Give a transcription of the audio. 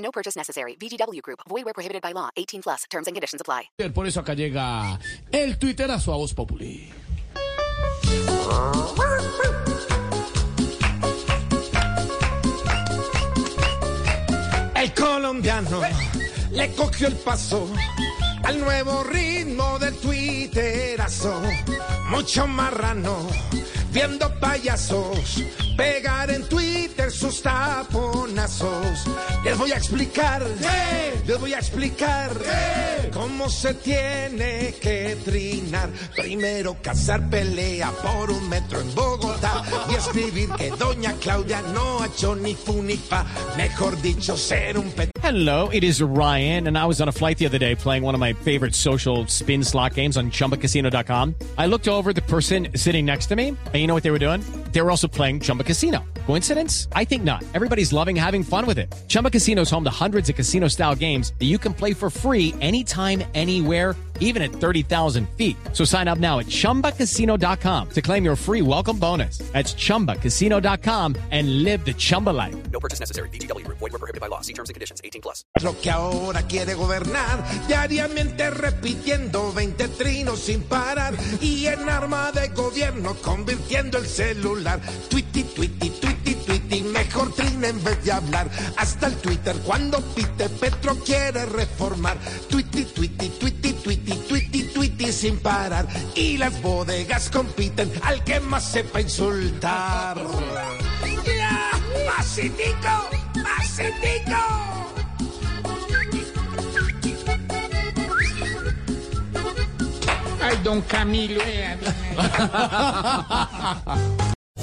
No purchase necessary. VGW Group. Void where prohibited by law. 18 plus. Terms and conditions apply. Por eso acá llega el Twitter a su voz populi. El colombiano le cogió el paso al nuevo ritmo del twitterazo. Mucho marrano, viendo payasos, pegar en Twitter sus taponazos. Les voy a explicar, les voy a explicar cómo se tiene que trinar. Primero cazar pelea por un metro en Bogotá y escribir que doña Claudia no ha hecho ni. Mejor dicho, ser un pet. Hello, it is Ryan, and I was on a flight the other day playing one of my favorite social spin slot games on chumbacasino.com. I looked over the person sitting next to me, and you know what they were doing? They were also playing Chumba Casino. Coincidence? I think not. Everybody's loving having fun with it. Chumba Casino is home to hundreds of casino style games that you can play for free anytime, anywhere, even at 30,000 feet. So sign up now at chumbacasino.com to claim your free welcome bonus. That's chumbacasino.com and live the Chumba life. No purchase necessary. VGW Group. Void where prohibited by law. See terms and conditions. 18 plus. Lo que ahora quiere gobernar, diariamente repitiendo 20 trinos sin parar y en arma de gobierno convirtiendo el celular. Twitty, twitty, twitty, twitty, mejor trina en vez de hablar. Hasta el Twitter cuando pite Petro quiere reformar. Twitty, twitty, twitty, twitty, twitty, twitty sin parar. Y las bodegas compiten al que más sepa insultar. ¡Ya! ¡Masitico! ¡Masitico! Ay, don Camilo. eh,